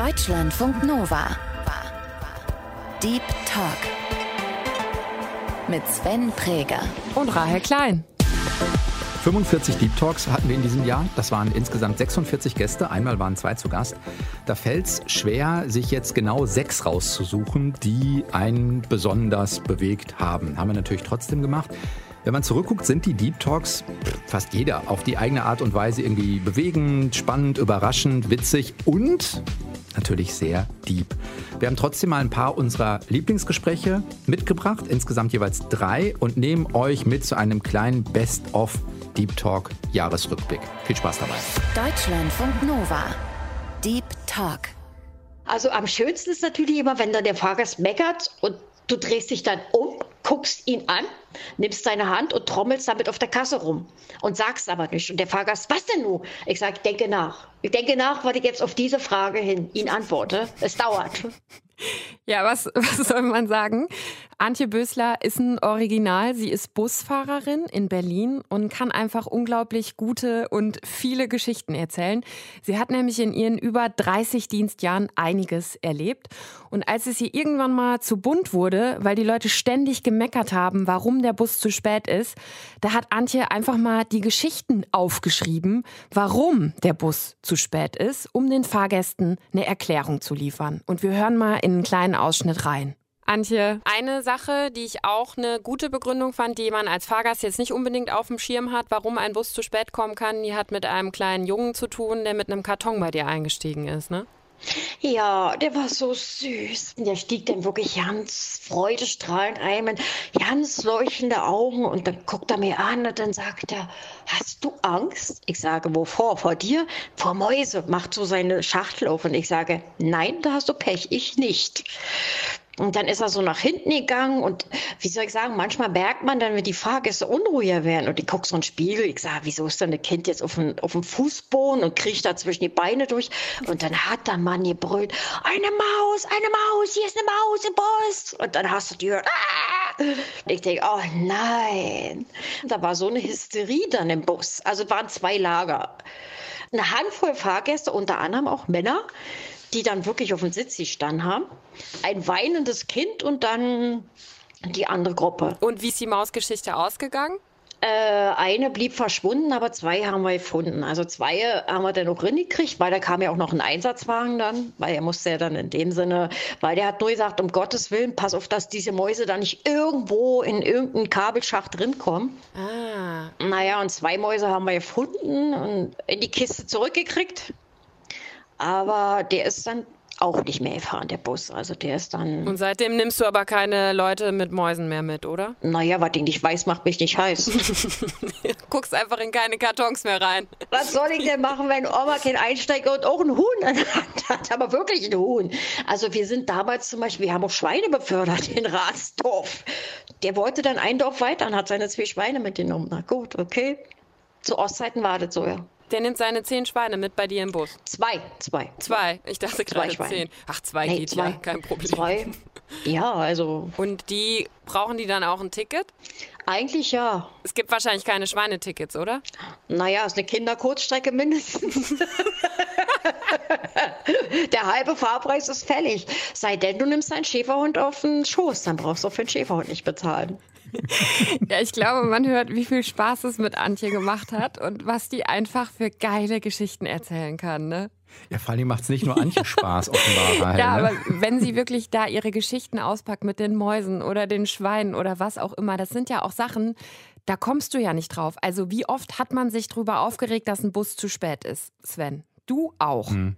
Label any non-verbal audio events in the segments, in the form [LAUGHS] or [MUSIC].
Deutschlandfunk Nova. Deep Talk. Mit Sven Präger. Und Rahel Klein. 45 Deep Talks hatten wir in diesem Jahr. Das waren insgesamt 46 Gäste. Einmal waren zwei zu Gast. Da fällt es schwer, sich jetzt genau sechs rauszusuchen, die einen besonders bewegt haben. Haben wir natürlich trotzdem gemacht. Wenn man zurückguckt, sind die Deep Talks fast jeder auf die eigene Art und Weise irgendwie bewegend, spannend, überraschend, witzig und natürlich sehr deep. Wir haben trotzdem mal ein paar unserer Lieblingsgespräche mitgebracht, insgesamt jeweils drei und nehmen euch mit zu einem kleinen Best-of Deep Talk Jahresrückblick. Viel Spaß dabei. Deutschlandfunk Nova. Deep Talk. Also am schönsten ist natürlich immer, wenn dann der Fahrgast meckert und du drehst dich dann um guckst ihn an, nimmst seine Hand und trommelst damit auf der Kasse rum und sagst aber nicht. Und der Fahrgast, was denn nun? Ich sage, denke nach. Ich denke nach, was ich jetzt auf diese Frage hin ihn antworte. Es dauert. Ja, was, [LAUGHS] was soll man sagen? Antje Bösler ist ein Original. Sie ist Busfahrerin in Berlin und kann einfach unglaublich gute und viele Geschichten erzählen. Sie hat nämlich in ihren über 30 Dienstjahren einiges erlebt. Und als es ihr irgendwann mal zu bunt wurde, weil die Leute ständig gemeckert haben, warum der Bus zu spät ist, da hat Antje einfach mal die Geschichten aufgeschrieben, warum der Bus zu spät ist, um den Fahrgästen eine Erklärung zu liefern. Und wir hören mal in einen kleinen Ausschnitt rein. Antje, eine Sache, die ich auch eine gute Begründung fand, die man als Fahrgast jetzt nicht unbedingt auf dem Schirm hat, warum ein Bus zu spät kommen kann, die hat mit einem kleinen Jungen zu tun, der mit einem Karton bei dir eingestiegen ist, ne? Ja, der war so süß. Der stieg dann wirklich ganz freudestrahlend ein, mit ganz leuchtende Augen und dann guckt er mir an und dann sagt er, hast du Angst? Ich sage, wovor? Vor dir? Vor Mäuse. Macht so seine Schachtel auf und ich sage, nein, da hast du Pech, ich nicht. Und dann ist er so nach hinten gegangen und wie soll ich sagen, manchmal merkt man dann, wenn die Fahrgäste unruhiger werden und ich gucke so einen Spiegel, ich sage, wieso ist denn ein Kind jetzt auf dem, auf dem Fußboden und kriecht da zwischen die Beine durch und dann hat der Mann gebrüllt, eine Maus, eine Maus, hier ist eine Maus im Bus und dann hast du die gehört, ah! ich denke, oh nein. Da war so eine Hysterie dann im Bus, also waren zwei Lager. Eine Handvoll Fahrgäste, unter anderem auch Männer, die dann wirklich auf dem Sitz gestanden haben. Ein weinendes Kind und dann die andere Gruppe. Und wie ist die Mausgeschichte ausgegangen? Äh, eine blieb verschwunden, aber zwei haben wir gefunden. Also zwei haben wir dann noch gekriegt, weil da kam ja auch noch ein Einsatzwagen dann, weil er musste ja dann in dem Sinne, weil der hat nur gesagt, um Gottes Willen, pass auf, dass diese Mäuse da nicht irgendwo in irgendeinen Kabelschacht drinkommen. Ah. Naja, und zwei Mäuse haben wir gefunden und in die Kiste zurückgekriegt. Aber der ist dann auch nicht mehr gefahren, der Bus. Also der ist dann. Und seitdem nimmst du aber keine Leute mit Mäusen mehr mit, oder? Naja, was ich nicht weiß, macht mich nicht heiß. [LAUGHS] Guckst einfach in keine Kartons mehr rein. Was soll ich denn machen, wenn Oma kein Einsteiger und auch ein Huhn hat? Aber wirklich ein Huhn. Also wir sind damals zum Beispiel, wir haben auch Schweine befördert in Ratsdorf. Der wollte dann ein Dorf weiter und hat seine zwei Schweine mitgenommen. Na gut, okay. Zu Ostzeiten war das so, ja. Der nimmt seine zehn Schweine mit bei dir im Bus. Zwei, zwei. Zwei. Ich dachte gerade zehn. Ach, zwei nee, geht zwei. ja, kein Problem. Zwei. Ja, also. Und die brauchen die dann auch ein Ticket? Eigentlich ja. Es gibt wahrscheinlich keine Schweinetickets, oder? Naja, ist eine Kinderkurzstrecke mindestens. [LAUGHS] Der halbe Fahrpreis ist fällig. Sei denn, du nimmst einen Schäferhund auf den Schoß, dann brauchst du für den Schäferhund nicht bezahlen. ja, ich glaube, man hört, wie viel Spaß es mit Antje gemacht hat und was die einfach für geile Geschichten erzählen kann, ne? Ja, vor allem macht es nicht nur Antje Spaß, offenbar. [LAUGHS] ja, ne? aber wenn sie wirklich da ihre Geschichten auspackt mit den Mäusen oder den Schweinen oder was auch immer, das sind ja auch Sachen, da kommst du ja nicht drauf. Also wie oft hat man sich darüber aufgeregt, dass ein Bus zu spät ist, Sven? Du auch. Hm.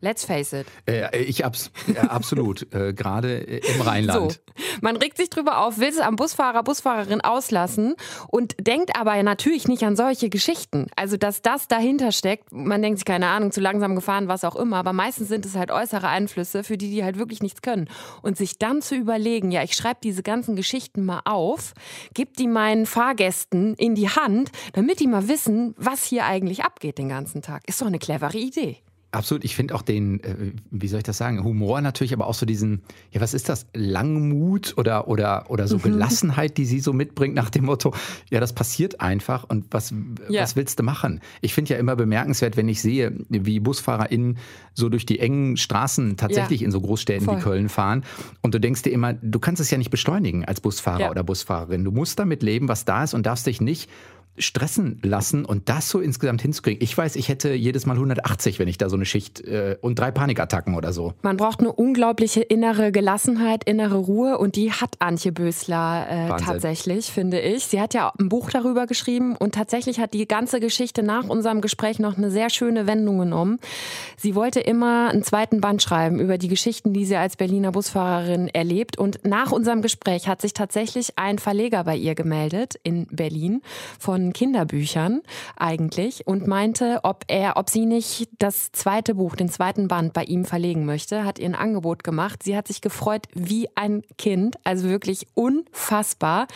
Let's face it. Äh, ich abs äh, absolut, äh, gerade im [LAUGHS] Rheinland. So. Man regt sich drüber auf, will es am Busfahrer, Busfahrerin auslassen und denkt aber natürlich nicht an solche Geschichten. Also, dass das dahinter steckt, man denkt sich, keine Ahnung, zu langsam gefahren, was auch immer, aber meistens sind es halt äußere Einflüsse, für die die halt wirklich nichts können. Und sich dann zu überlegen, ja, ich schreibe diese ganzen Geschichten mal auf, gebe die meinen Fahrgästen in die Hand, damit die mal wissen, was hier eigentlich abgeht den ganzen Tag. Ist doch eine clevere Idee. Absolut, ich finde auch den, äh, wie soll ich das sagen, Humor natürlich, aber auch so diesen, ja, was ist das, Langmut oder, oder, oder so mhm. Gelassenheit, die sie so mitbringt nach dem Motto, ja, das passiert einfach und was, ja. was willst du machen? Ich finde ja immer bemerkenswert, wenn ich sehe, wie BusfahrerInnen so durch die engen Straßen tatsächlich ja. in so Großstädten Voll. wie Köln fahren und du denkst dir immer, du kannst es ja nicht beschleunigen als Busfahrer ja. oder Busfahrerin. Du musst damit leben, was da ist und darfst dich nicht stressen lassen und das so insgesamt hinzukriegen. Ich weiß, ich hätte jedes Mal 180, wenn ich da so eine Schicht äh, und drei Panikattacken oder so. Man braucht eine unglaubliche innere Gelassenheit, innere Ruhe und die hat Antje Bösler äh, tatsächlich, finde ich. Sie hat ja ein Buch darüber geschrieben und tatsächlich hat die ganze Geschichte nach unserem Gespräch noch eine sehr schöne Wendung genommen. Sie wollte immer einen zweiten Band schreiben über die Geschichten, die sie als Berliner Busfahrerin erlebt und nach unserem Gespräch hat sich tatsächlich ein Verleger bei ihr gemeldet in Berlin von von Kinderbüchern eigentlich und meinte, ob er, ob sie nicht das zweite Buch, den zweiten Band bei ihm verlegen möchte, hat ihr ein Angebot gemacht. Sie hat sich gefreut wie ein Kind, also wirklich unfassbar.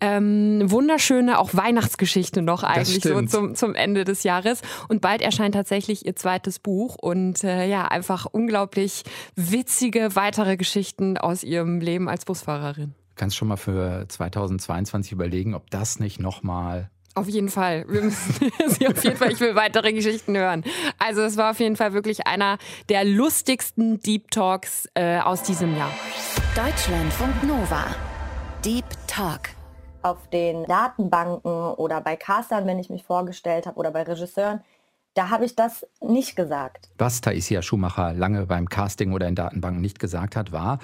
Ähm, wunderschöne, auch Weihnachtsgeschichte noch eigentlich so zum, zum Ende des Jahres. Und bald erscheint tatsächlich ihr zweites Buch und äh, ja, einfach unglaublich witzige weitere Geschichten aus ihrem Leben als Busfahrerin kannst schon mal für 2022 überlegen, ob das nicht nochmal auf jeden Fall. Wir müssen [LAUGHS] sie auf jeden Fall, ich will weitere Geschichten hören. Also es war auf jeden Fall wirklich einer der lustigsten Deep Talks äh, aus diesem Jahr. Deutschlandfunk Nova. Deep Talk. Auf den Datenbanken oder bei Castern, wenn ich mich vorgestellt habe, oder bei Regisseuren, da habe ich das nicht gesagt. Was Taisia Schumacher lange beim Casting oder in Datenbanken nicht gesagt hat, war,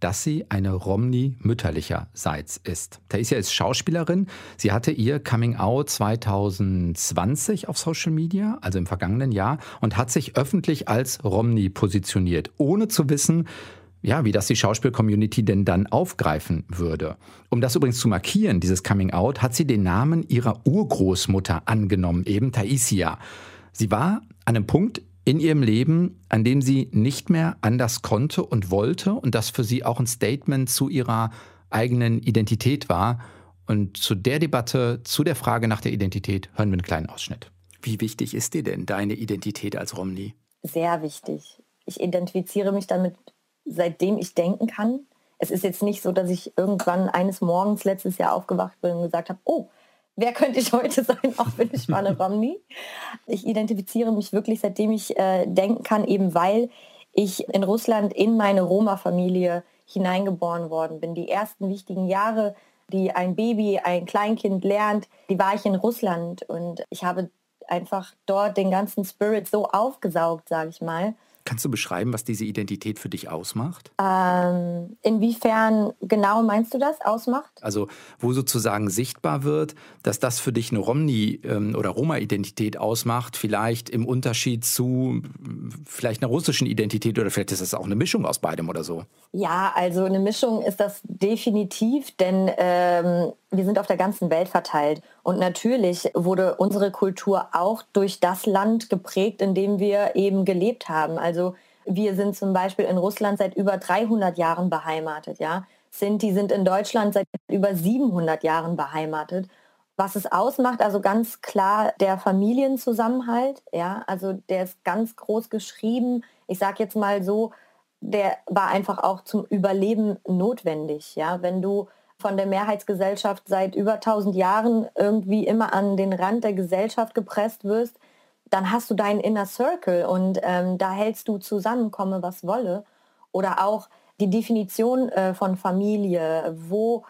dass sie eine Romney mütterlicherseits ist. Taisia ist Schauspielerin. Sie hatte ihr Coming Out 2020 auf Social Media, also im vergangenen Jahr, und hat sich öffentlich als Romney positioniert, ohne zu wissen, ja, wie das die Schauspiel-Community denn dann aufgreifen würde. Um das übrigens zu markieren, dieses Coming Out, hat sie den Namen ihrer Urgroßmutter angenommen, eben Taisia. Sie war an einem Punkt in ihrem Leben, an dem sie nicht mehr anders konnte und wollte und das für sie auch ein Statement zu ihrer eigenen Identität war. Und zu der Debatte, zu der Frage nach der Identität, hören wir einen kleinen Ausschnitt. Wie wichtig ist dir denn deine Identität als Romney? Sehr wichtig. Ich identifiziere mich damit, seitdem ich denken kann. Es ist jetzt nicht so, dass ich irgendwann eines Morgens letztes Jahr aufgewacht bin und gesagt habe, oh, wer könnte ich heute sein, auch bin ich eine Romney. Ich identifiziere mich wirklich, seitdem ich äh, denken kann, eben weil ich in Russland in meine Roma-Familie hineingeboren worden bin. Die ersten wichtigen Jahre, die ein Baby, ein Kleinkind lernt, die war ich in Russland und ich habe einfach dort den ganzen Spirit so aufgesaugt, sage ich mal. Kannst du beschreiben, was diese Identität für dich ausmacht? Ähm, inwiefern genau meinst du das ausmacht? Also wo sozusagen sichtbar wird, dass das für dich eine Romni- ähm, oder Roma-Identität ausmacht, vielleicht im Unterschied zu vielleicht einer russischen Identität oder vielleicht ist das auch eine Mischung aus beidem oder so. Ja, also eine Mischung ist das definitiv, denn ähm, wir sind auf der ganzen Welt verteilt. Und natürlich wurde unsere Kultur auch durch das Land geprägt, in dem wir eben gelebt haben. Also wir sind zum Beispiel in Russland seit über 300 Jahren beheimatet. Ja? Sinti sind in Deutschland seit über 700 Jahren beheimatet. Was es ausmacht, also ganz klar der Familienzusammenhalt. Ja? Also der ist ganz groß geschrieben. Ich sage jetzt mal so, der war einfach auch zum Überleben notwendig. Ja? Wenn du von der Mehrheitsgesellschaft seit über 1000 Jahren irgendwie immer an den Rand der Gesellschaft gepresst wirst, dann hast du deinen Inner Circle und ähm, da hältst du zusammen, komme was wolle. Oder auch die Definition äh, von Familie, wo,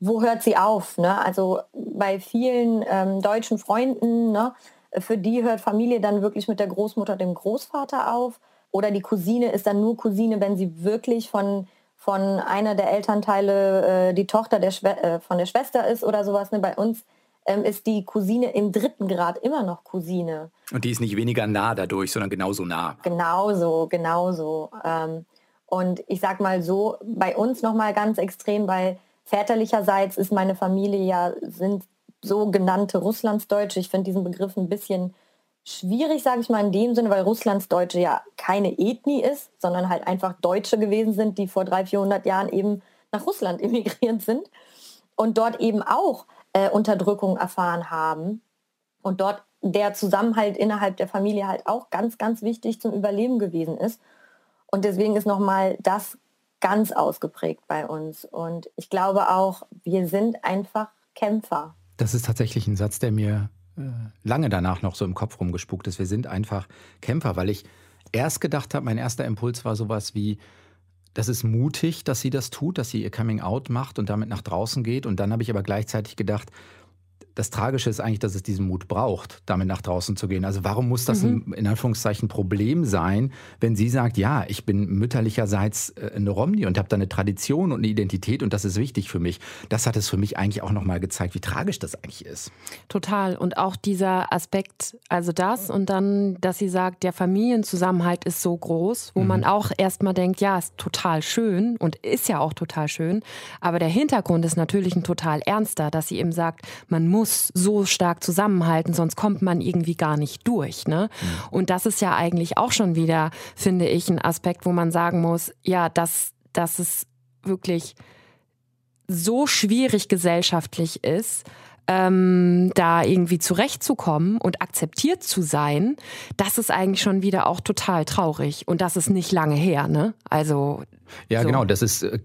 wo hört sie auf? Ne? Also bei vielen ähm, deutschen Freunden, ne, für die hört Familie dann wirklich mit der Großmutter, dem Großvater auf. Oder die Cousine ist dann nur Cousine, wenn sie wirklich von von einer der Elternteile äh, die Tochter der äh, von der Schwester ist oder sowas. Ne? Bei uns ähm, ist die Cousine im dritten Grad immer noch Cousine. Und die ist nicht weniger nah dadurch, sondern genauso nah. Genauso, genauso. Ähm, und ich sag mal so, bei uns nochmal ganz extrem, weil väterlicherseits ist meine Familie ja, sind sogenannte Russlandsdeutsche. Ich finde diesen Begriff ein bisschen schwierig, sage ich mal, in dem Sinne, weil Russlands Deutsche ja keine Ethnie ist, sondern halt einfach Deutsche gewesen sind, die vor 300, 400 Jahren eben nach Russland [LAUGHS] emigriert sind und dort eben auch äh, Unterdrückung erfahren haben und dort der Zusammenhalt innerhalb der Familie halt auch ganz, ganz wichtig zum Überleben gewesen ist. Und deswegen ist nochmal das ganz ausgeprägt bei uns. Und ich glaube auch, wir sind einfach Kämpfer. Das ist tatsächlich ein Satz, der mir lange danach noch so im Kopf rumgespuckt ist. Wir sind einfach Kämpfer, weil ich erst gedacht habe, mein erster Impuls war sowas wie, das ist mutig, dass sie das tut, dass sie ihr Coming Out macht und damit nach draußen geht. Und dann habe ich aber gleichzeitig gedacht, das Tragische ist eigentlich, dass es diesen Mut braucht, damit nach draußen zu gehen. Also warum muss das mhm. ein, in Anführungszeichen Problem sein, wenn sie sagt, ja, ich bin mütterlicherseits äh, eine Romney und habe da eine Tradition und eine Identität und das ist wichtig für mich. Das hat es für mich eigentlich auch nochmal gezeigt, wie tragisch das eigentlich ist. Total. Und auch dieser Aspekt, also das und dann, dass sie sagt, der Familienzusammenhalt ist so groß, wo mhm. man auch erstmal denkt, ja, ist total schön und ist ja auch total schön. Aber der Hintergrund ist natürlich ein total ernster, dass sie eben sagt, man muss muss so stark zusammenhalten, sonst kommt man irgendwie gar nicht durch. Ne? Mhm. Und das ist ja eigentlich auch schon wieder, finde ich, ein Aspekt, wo man sagen muss, ja, dass, dass es wirklich so schwierig gesellschaftlich ist, ähm, da irgendwie zurechtzukommen und akzeptiert zu sein, das ist eigentlich schon wieder auch total traurig. Und das ist nicht lange her, ne? Also. Ja, so. genau, das ist, äh,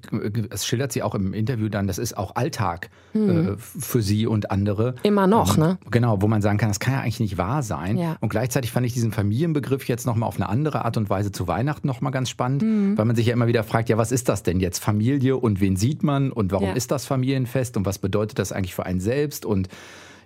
das schildert sie auch im Interview dann, das ist auch Alltag mhm. äh, für sie und andere. Immer noch, ähm, ne? Genau, wo man sagen kann, das kann ja eigentlich nicht wahr sein. Ja. Und gleichzeitig fand ich diesen Familienbegriff jetzt nochmal auf eine andere Art und Weise zu Weihnachten nochmal ganz spannend, mhm. weil man sich ja immer wieder fragt, ja, was ist das denn jetzt? Familie und wen sieht man und warum ja. ist das Familienfest und was bedeutet das eigentlich für einen selbst? und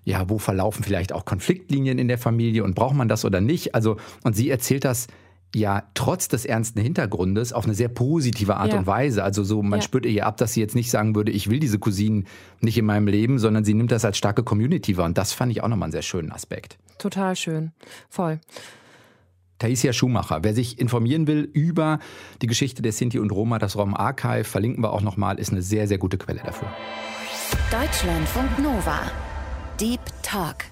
ja, wo verlaufen vielleicht auch Konfliktlinien in der Familie und braucht man das oder nicht? Also, und sie erzählt das ja trotz des ernsten Hintergrundes auf eine sehr positive Art ja. und Weise. Also so, man ja. spürt ihr ab, dass sie jetzt nicht sagen würde, ich will diese Cousinen nicht in meinem Leben, sondern sie nimmt das als starke Community wahr. Und das fand ich auch nochmal einen sehr schönen Aspekt. Total schön. Voll. Taisia Schumacher. Wer sich informieren will über die Geschichte der Sinti und Roma, das Rom Archive, verlinken wir auch nochmal, ist eine sehr, sehr gute Quelle dafür. Deutschlandfunk Nova. Deep Talk.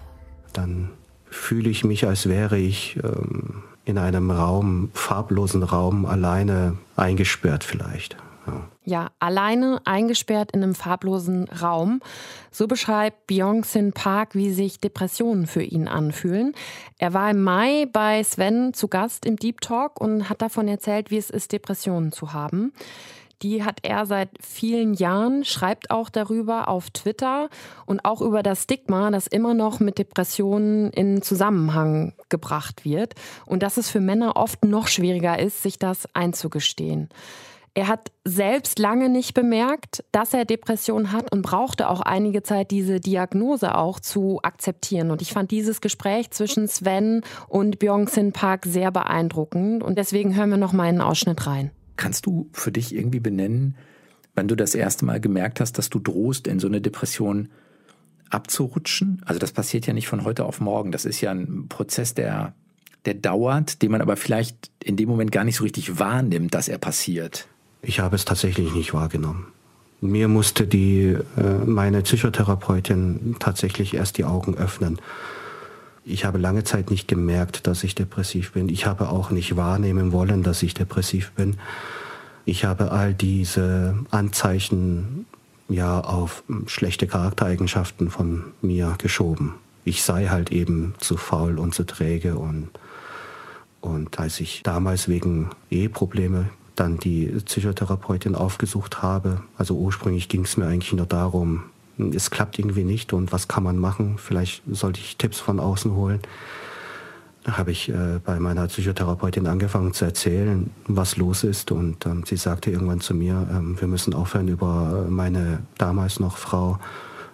Dann fühle ich mich, als wäre ich ähm, in einem Raum, farblosen Raum, alleine eingesperrt vielleicht. Ja. ja, alleine eingesperrt in einem farblosen Raum. So beschreibt Byung-Sin Park, wie sich Depressionen für ihn anfühlen. Er war im Mai bei Sven zu Gast im Deep Talk und hat davon erzählt, wie es ist, Depressionen zu haben. Die hat er seit vielen Jahren, schreibt auch darüber auf Twitter und auch über das Stigma, das immer noch mit Depressionen in Zusammenhang gebracht wird und dass es für Männer oft noch schwieriger ist, sich das einzugestehen. Er hat selbst lange nicht bemerkt, dass er Depressionen hat und brauchte auch einige Zeit, diese Diagnose auch zu akzeptieren. Und ich fand dieses Gespräch zwischen Sven und Byung-Sin Park sehr beeindruckend. Und deswegen hören wir noch mal einen Ausschnitt rein. Kannst du für dich irgendwie benennen, wann du das erste Mal gemerkt hast, dass du drohst, in so eine Depression abzurutschen? Also das passiert ja nicht von heute auf morgen. Das ist ja ein Prozess, der, der dauert, den man aber vielleicht in dem Moment gar nicht so richtig wahrnimmt, dass er passiert. Ich habe es tatsächlich nicht wahrgenommen. Mir musste die, äh, meine Psychotherapeutin tatsächlich erst die Augen öffnen. Ich habe lange Zeit nicht gemerkt, dass ich depressiv bin. Ich habe auch nicht wahrnehmen wollen, dass ich depressiv bin. Ich habe all diese Anzeichen ja auf schlechte Charaktereigenschaften von mir geschoben. Ich sei halt eben zu faul und zu träge und und als ich damals wegen Eheprobleme dann die Psychotherapeutin aufgesucht habe, also ursprünglich ging es mir eigentlich nur darum, es klappt irgendwie nicht und was kann man machen? Vielleicht sollte ich Tipps von außen holen. Da habe ich äh, bei meiner Psychotherapeutin angefangen zu erzählen, was los ist und ähm, sie sagte irgendwann zu mir, ähm, wir müssen aufhören über meine damals noch Frau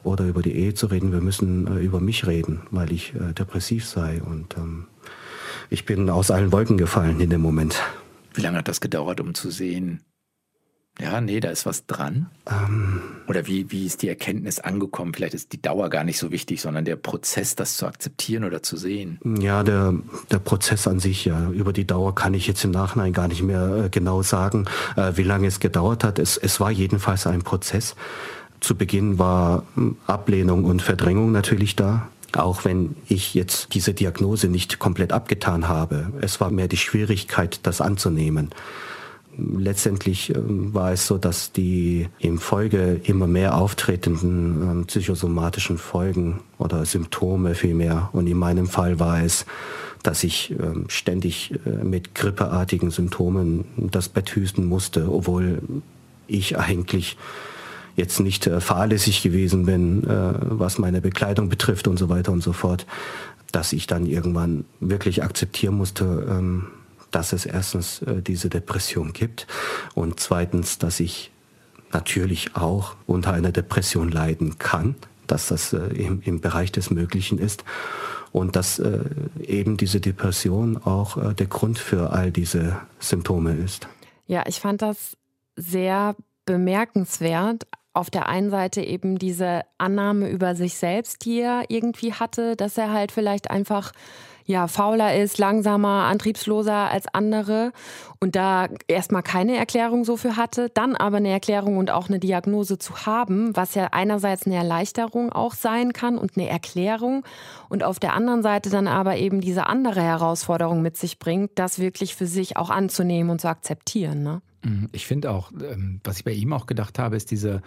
oder über die Ehe zu reden, wir müssen äh, über mich reden, weil ich äh, depressiv sei und ähm, ich bin aus allen Wolken gefallen in dem Moment. Wie lange hat das gedauert, um zu sehen, ja, nee, da ist was dran? Ähm, Oder wie, wie ist die Erkenntnis angekommen? Vielleicht ist die Dauer gar nicht so wichtig, sondern der Prozess, das zu akzeptieren oder zu sehen. Ja, der, der Prozess an sich, ja. Über die Dauer kann ich jetzt im Nachhinein gar nicht mehr äh, genau sagen, äh, wie lange es gedauert hat. Es, es war jedenfalls ein Prozess. Zu Beginn war hm, Ablehnung und Verdrängung natürlich da. Auch wenn ich jetzt diese Diagnose nicht komplett abgetan habe. Es war mehr die Schwierigkeit, das anzunehmen. Letztendlich ähm, war es so, dass die im Folge immer mehr auftretenden ähm, psychosomatischen Folgen oder Symptome vielmehr, und in meinem Fall war es, dass ich ähm, ständig äh, mit grippeartigen Symptomen das Bett hüsten musste, obwohl ich eigentlich jetzt nicht äh, fahrlässig gewesen bin, äh, was meine Bekleidung betrifft und so weiter und so fort, dass ich dann irgendwann wirklich akzeptieren musste, dass es erstens äh, diese Depression gibt und zweitens, dass ich natürlich auch unter einer Depression leiden kann, dass das äh, im, im Bereich des Möglichen ist und dass äh, eben diese Depression auch äh, der Grund für all diese Symptome ist. Ja, ich fand das sehr bemerkenswert. Auf der einen Seite eben diese Annahme über sich selbst, die er irgendwie hatte, dass er halt vielleicht einfach ja, fauler ist, langsamer, antriebsloser als andere und da erstmal keine Erklärung so für hatte, dann aber eine Erklärung und auch eine Diagnose zu haben, was ja einerseits eine Erleichterung auch sein kann und eine Erklärung und auf der anderen Seite dann aber eben diese andere Herausforderung mit sich bringt, das wirklich für sich auch anzunehmen und zu akzeptieren. Ne? Mhm. Ich finde auch, ähm, was ich bei ihm auch gedacht habe, ist diese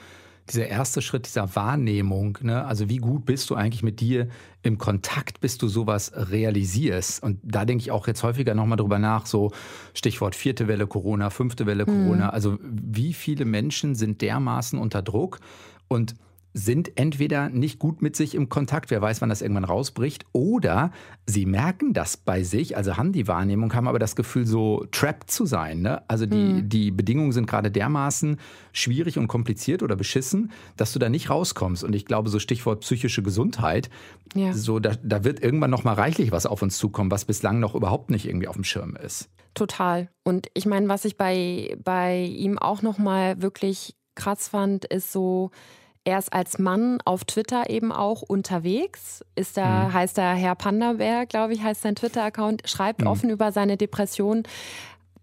dieser erste Schritt dieser Wahrnehmung, ne? also wie gut bist du eigentlich mit dir im Kontakt, bis du sowas realisierst. Und da denke ich auch jetzt häufiger nochmal drüber nach, so Stichwort vierte Welle Corona, fünfte Welle Corona. Mhm. Also wie viele Menschen sind dermaßen unter Druck und sind entweder nicht gut mit sich im Kontakt, wer weiß, wann das irgendwann rausbricht, oder sie merken das bei sich, also haben die Wahrnehmung, haben aber das Gefühl, so trapped zu sein. Ne? Also die, mhm. die Bedingungen sind gerade dermaßen schwierig und kompliziert oder beschissen, dass du da nicht rauskommst. Und ich glaube, so Stichwort psychische Gesundheit, ja. so da, da wird irgendwann noch mal reichlich was auf uns zukommen, was bislang noch überhaupt nicht irgendwie auf dem Schirm ist. Total. Und ich meine, was ich bei, bei ihm auch noch mal wirklich krass fand, ist so, er ist als Mann auf Twitter eben auch unterwegs. Ist da, mhm. heißt er Herr Pandaberg, glaube ich, heißt sein Twitter-Account, schreibt mhm. offen über seine Depression.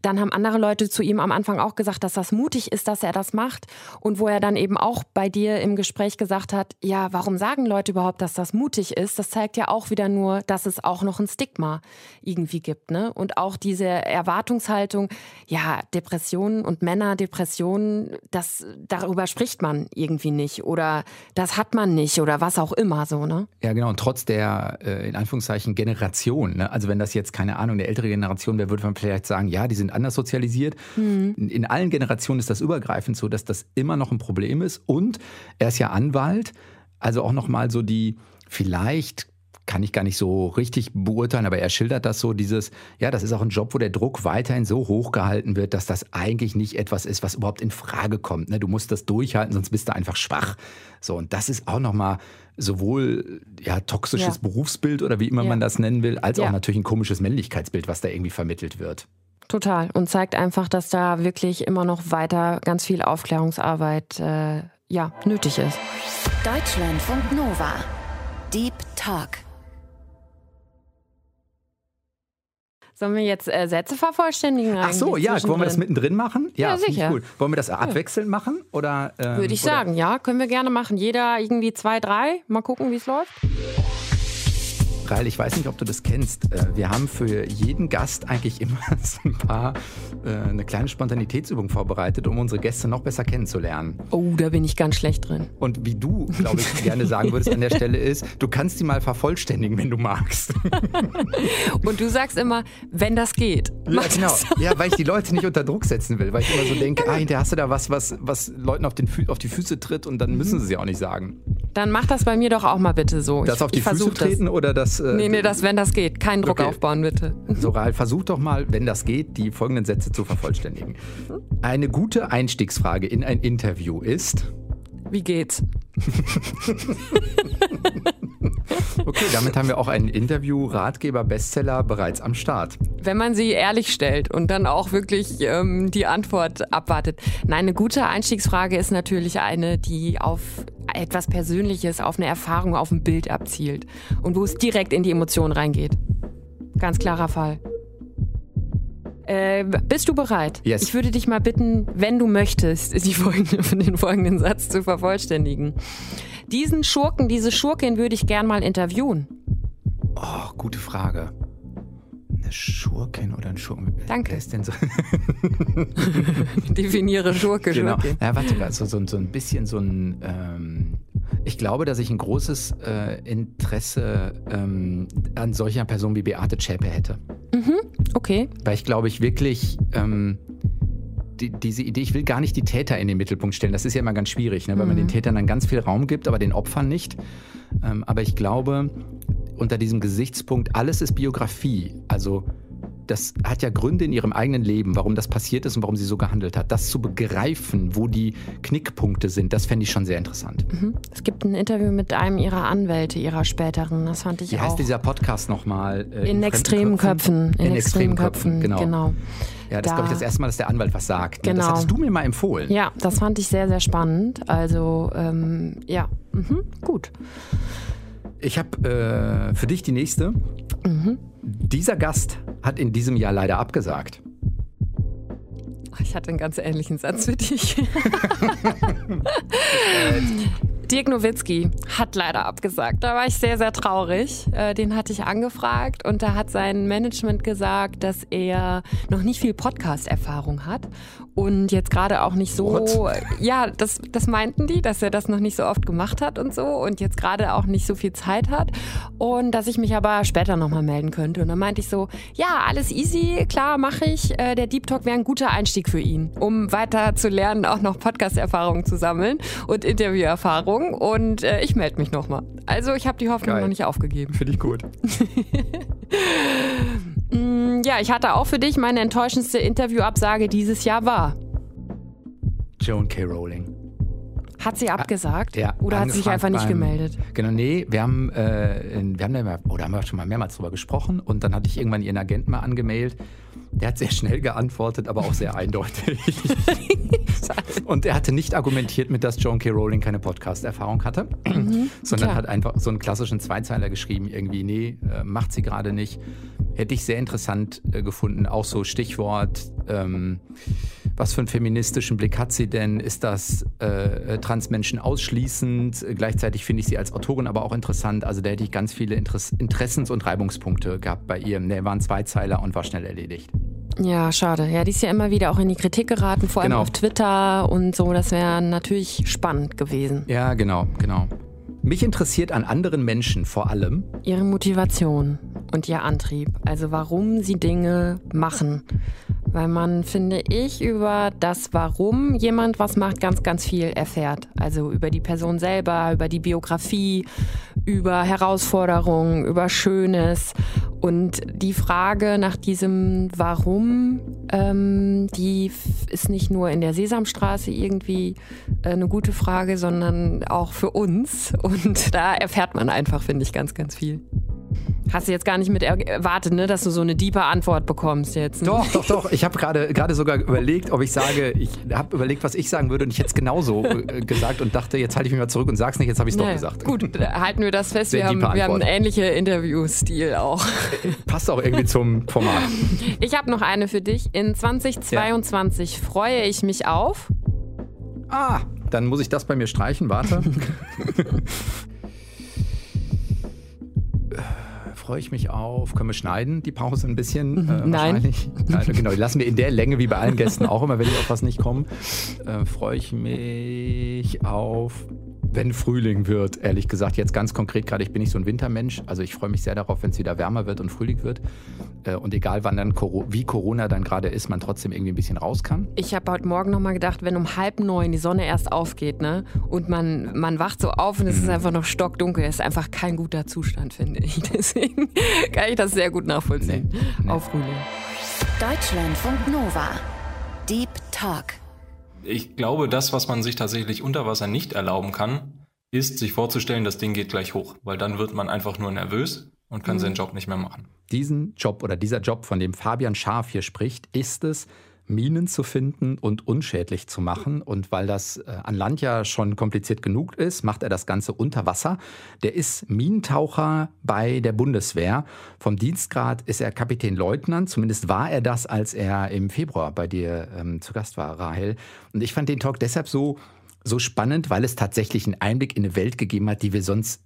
Dann haben andere Leute zu ihm am Anfang auch gesagt, dass das mutig ist, dass er das macht. Und wo er dann eben auch bei dir im Gespräch gesagt hat, ja, warum sagen Leute überhaupt, dass das mutig ist? Das zeigt ja auch wieder nur, dass es auch noch ein Stigma irgendwie gibt. Ne? Und auch diese Erwartungshaltung, ja, Depressionen und Männer, Depressionen, das, darüber spricht man irgendwie nicht oder das hat man nicht oder was auch immer so. Ne? Ja, genau. Und trotz der, äh, in Anführungszeichen, Generation, ne? also wenn das jetzt, keine Ahnung, eine ältere Generation wäre, würde man vielleicht sagen, ja, die sind anders sozialisiert. Mhm. In allen Generationen ist das übergreifend so, dass das immer noch ein Problem ist. Und er ist ja Anwalt, also auch nochmal so die, vielleicht kann ich gar nicht so richtig beurteilen, aber er schildert das so, dieses, ja, das ist auch ein Job, wo der Druck weiterhin so hoch gehalten wird, dass das eigentlich nicht etwas ist, was überhaupt in Frage kommt. Ne? Du musst das durchhalten, sonst bist du einfach schwach. So, und das ist auch nochmal sowohl ja, toxisches ja. Berufsbild oder wie immer ja. man das nennen will, als ja. auch natürlich ein komisches Männlichkeitsbild, was da irgendwie vermittelt wird. Total. Und zeigt einfach, dass da wirklich immer noch weiter ganz viel Aufklärungsarbeit äh, ja, nötig ist. Deutschlandfunk Nova. Deep Talk. Sollen wir jetzt äh, Sätze vervollständigen? Ach so, ja, wollen wir das mittendrin machen? Ja, ja sicher. Gut. Wollen wir das abwechselnd ja. machen? Oder, ähm, Würde ich oder? sagen, ja, können wir gerne machen. Jeder irgendwie zwei, drei. Mal gucken, wie es läuft. Rail, ich weiß nicht, ob du das kennst. Äh, wir haben für jeden Gast eigentlich immer [LAUGHS] so ein paar, äh, eine kleine Spontanitätsübung vorbereitet, um unsere Gäste noch besser kennenzulernen. Oh, da bin ich ganz schlecht drin. Und wie du, glaube ich, [LAUGHS] gerne sagen würdest an der Stelle ist, du kannst die mal vervollständigen, wenn du magst. [LAUGHS] Und du sagst immer, wenn das geht. Ja, genau. Das. Ja, weil ich die Leute nicht unter Druck setzen will, weil ich immer so denke, ah, hinterher hast du da was, was, was Leuten auf, den auf die Füße tritt und dann müssen sie sie auch nicht sagen. Dann mach das bei mir doch auch mal bitte so. Das ich, auf die Füße treten das. oder das äh, nee, nee, das, wenn das geht. Keinen Druck okay. aufbauen, bitte. [LAUGHS] So, Ralf, versuch doch mal, wenn das geht, die folgenden Sätze zu vervollständigen. Eine gute Einstiegsfrage in ein Interview ist. Wie geht's? [LAUGHS] okay, damit haben wir auch einen Interview-Ratgeber-Bestseller bereits am Start. Wenn man sie ehrlich stellt und dann auch wirklich ähm, die Antwort abwartet. Nein, eine gute Einstiegsfrage ist natürlich eine, die auf etwas Persönliches, auf eine Erfahrung, auf ein Bild abzielt und wo es direkt in die Emotionen reingeht. Ganz klarer Fall. Äh, bist du bereit? Yes. Ich würde dich mal bitten, wenn du möchtest, folgende, [LAUGHS] den folgenden Satz zu vervollständigen. Diesen Schurken, diese Schurkin würde ich gern mal interviewen. Oh, gute Frage. Eine Schurkin oder ein Schurken? Danke. Wer ist denn so? [LAUGHS] Definiere Schurke, genau. Schurke. Ja, warte, also so, so ein bisschen so ein. Ähm, ich glaube, dass ich ein großes äh, Interesse ähm, an solcher Person wie Beate Zschäpe hätte. Okay. Weil ich glaube, ich wirklich ähm, die, diese Idee, ich will gar nicht die Täter in den Mittelpunkt stellen. Das ist ja immer ganz schwierig, ne? weil man den Tätern dann ganz viel Raum gibt, aber den Opfern nicht. Ähm, aber ich glaube, unter diesem Gesichtspunkt, alles ist Biografie. Also das hat ja Gründe in ihrem eigenen Leben, warum das passiert ist und warum sie so gehandelt hat. Das zu begreifen, wo die Knickpunkte sind, das fände ich schon sehr interessant. Es gibt ein Interview mit einem ihrer Anwälte, ihrer späteren. Das fand ich Wie auch. heißt dieser Podcast nochmal? Äh, in extremen Köpfen. In, extremen Köpfen, genau. genau. Ja, das ist, glaube ich, Da- das erste Mal, dass der Anwalt was sagt. ne? Das Genau. hattest du mir mal empfohlen. Ja, das fand ich sehr, sehr spannend. Also, ähm, ja, mhm, gut. Ich habe äh, für dich die nächste. Mhm. Dieser Gast hat in diesem Jahr leider abgesagt. Ich hatte einen ganz ähnlichen Satz für dich. [LAUGHS] [LAUGHS] Dirk Nowitzki hat leider abgesagt. Da war ich sehr, sehr traurig. Äh, Den hatte ich angefragt und da hat sein Management gesagt, dass er noch nicht viel Podcast-Erfahrung hat und jetzt gerade auch nicht so. What? Ja, das, das meinten die, dass er das noch nicht so oft gemacht hat und so und jetzt gerade auch nicht so viel Zeit hat und dass ich mich aber später nochmal melden könnte. Und dann meinte ich so, ja, alles easy, klar, mache ich. Äh, Der Deep Talk wäre ein guter Einstieg für ihn, um weiter zu lernen, auch noch Podcast-Erfahrungen zu sammeln und Interview-Erfahrungen. Und äh, ich melde mich nochmal. Also ich habe die Hoffnung Geil. noch nicht aufgegeben. Finde ich gut. [LAUGHS] Mm, Ja, ich hatte auch für dich meine enttäuschendste Interviewabsage dieses Jahr war. Joan K. Rowling. Hat sie abgesagt? Ja, Oder hat sie sich einfach nicht beim- gemeldet? Genau, nee, wir haben, äh, wir haben da oder haben wir schon mal mehrmals drüber gesprochen und dann hatte ich irgendwann ihren Agenten mal angemailt. Der hat sehr schnell geantwortet, aber auch sehr eindeutig. [LAUGHS] und er hatte nicht argumentiert mit, dass Joan K. Rowling keine Podcast-Erfahrung hatte, sondern Mhm. klar. hat einfach so einen klassischen Zweizeiler geschrieben, irgendwie, nee, äh, macht sie gerade nicht. Hätte ich sehr interessant äh, gefunden, auch so Stichwort, ähm, was für einen feministischen Blick hat sie denn? Ist das äh, Transmenschen ausschließend? Äh, Gleichzeitig finde ich sie als Autorin aber auch interessant. Also da hätte ich ganz viele Interess Interessens- und Reibungspunkte gehabt bei ihr. Ne, waren Zweizeiler und war schnell erledigt. Ja, schade. Ja, die ist ja immer wieder auch in die Kritik geraten, vor allem Genau. auf Twitter und so. Das wäre natürlich spannend gewesen. Ja, genau, genau. Mich interessiert an anderen Menschen vor allem, Ihre Motivation und ihr Antrieb. Also warum sie Dinge machen. Weil man, finde ich, über das Warum jemand was macht, ganz, ganz viel erfährt. Also über die Person selber, über die Biografie, über Herausforderungen, über Schönes. Und die Frage nach diesem Warum, ähm, die ist nicht nur in der Sesamstraße irgendwie äh, eine gute Frage, sondern auch für uns. Und [LAUGHS] da erfährt man einfach, finde ich, ganz, ganz viel. Hast du jetzt gar nicht mit er- erwartet, ne, dass du so eine deeper Antwort bekommst jetzt? Ne? Doch, doch, doch. Ich habe gerade gerade sogar überlegt, ob ich sage, ich habe überlegt, was ich sagen würde und ich hätte es genauso äh, gesagt und dachte, jetzt halte ich mich mal zurück und sag's nicht, jetzt habe ich es doch gesagt. Gut, äh, halten wir das fest. Sehr Wir haben, diepe wir haben einen ähnlichen Interviewstil auch. Passt auch irgendwie zum Format. [LAUGHS] Ich habe noch eine für dich. In 2022 freue ich mich auf. Ah, dann muss ich das bei mir streichen, warte. [LAUGHS] Freue ich mich auf. Können wir schneiden, die Pause ein bisschen? Äh, Nein. wahrscheinlich. Nein. Genau, die lassen wir in der Länge wie bei allen Gästen auch immer, wenn ich auf was nicht komme. Äh, Freue ich mich auf, wenn Frühling wird, ehrlich gesagt. Jetzt ganz konkret gerade, ich bin nicht so ein Wintermensch. Also ich freue mich sehr darauf, wenn es wieder wärmer wird und Frühling wird. Äh, und egal wann dann, wie Corona dann gerade ist, man trotzdem irgendwie ein bisschen raus kann. Ich habe heute Morgen nochmal gedacht, wenn um halb neun die Sonne erst aufgeht, ne? Und man, man wacht so auf und es Mhm. ist einfach noch stockdunkel. ist einfach kein guter Zustand, finde ich. [LAUGHS] Deswegen kann ich das sehr gut nachvollziehen. Nee, nee. Auf Frühling. Deutschlandfunk Nova. Deep Talk. Ich glaube, das, was man sich tatsächlich unter Wasser nicht erlauben kann, ist, sich vorzustellen, das Ding geht gleich hoch. Weil dann wird man einfach nur nervös und kann seinen Job nicht mehr machen. diesen Job oder dieser Job, von dem Fabian Scharf hier spricht, ist es, Minen zu finden und unschädlich zu machen. Und weil das äh, an Land ja schon kompliziert genug ist, macht er das Ganze unter Wasser. Der ist Minentaucher bei der Bundeswehr. Vom Dienstgrad ist er Kapitänleutnant. Zumindest war er das, als er im Februar bei dir ähm, zu Gast war, Rahel. Und ich fand den Talk deshalb so, so spannend, weil es tatsächlich einen Einblick in eine Welt gegeben hat, die wir sonst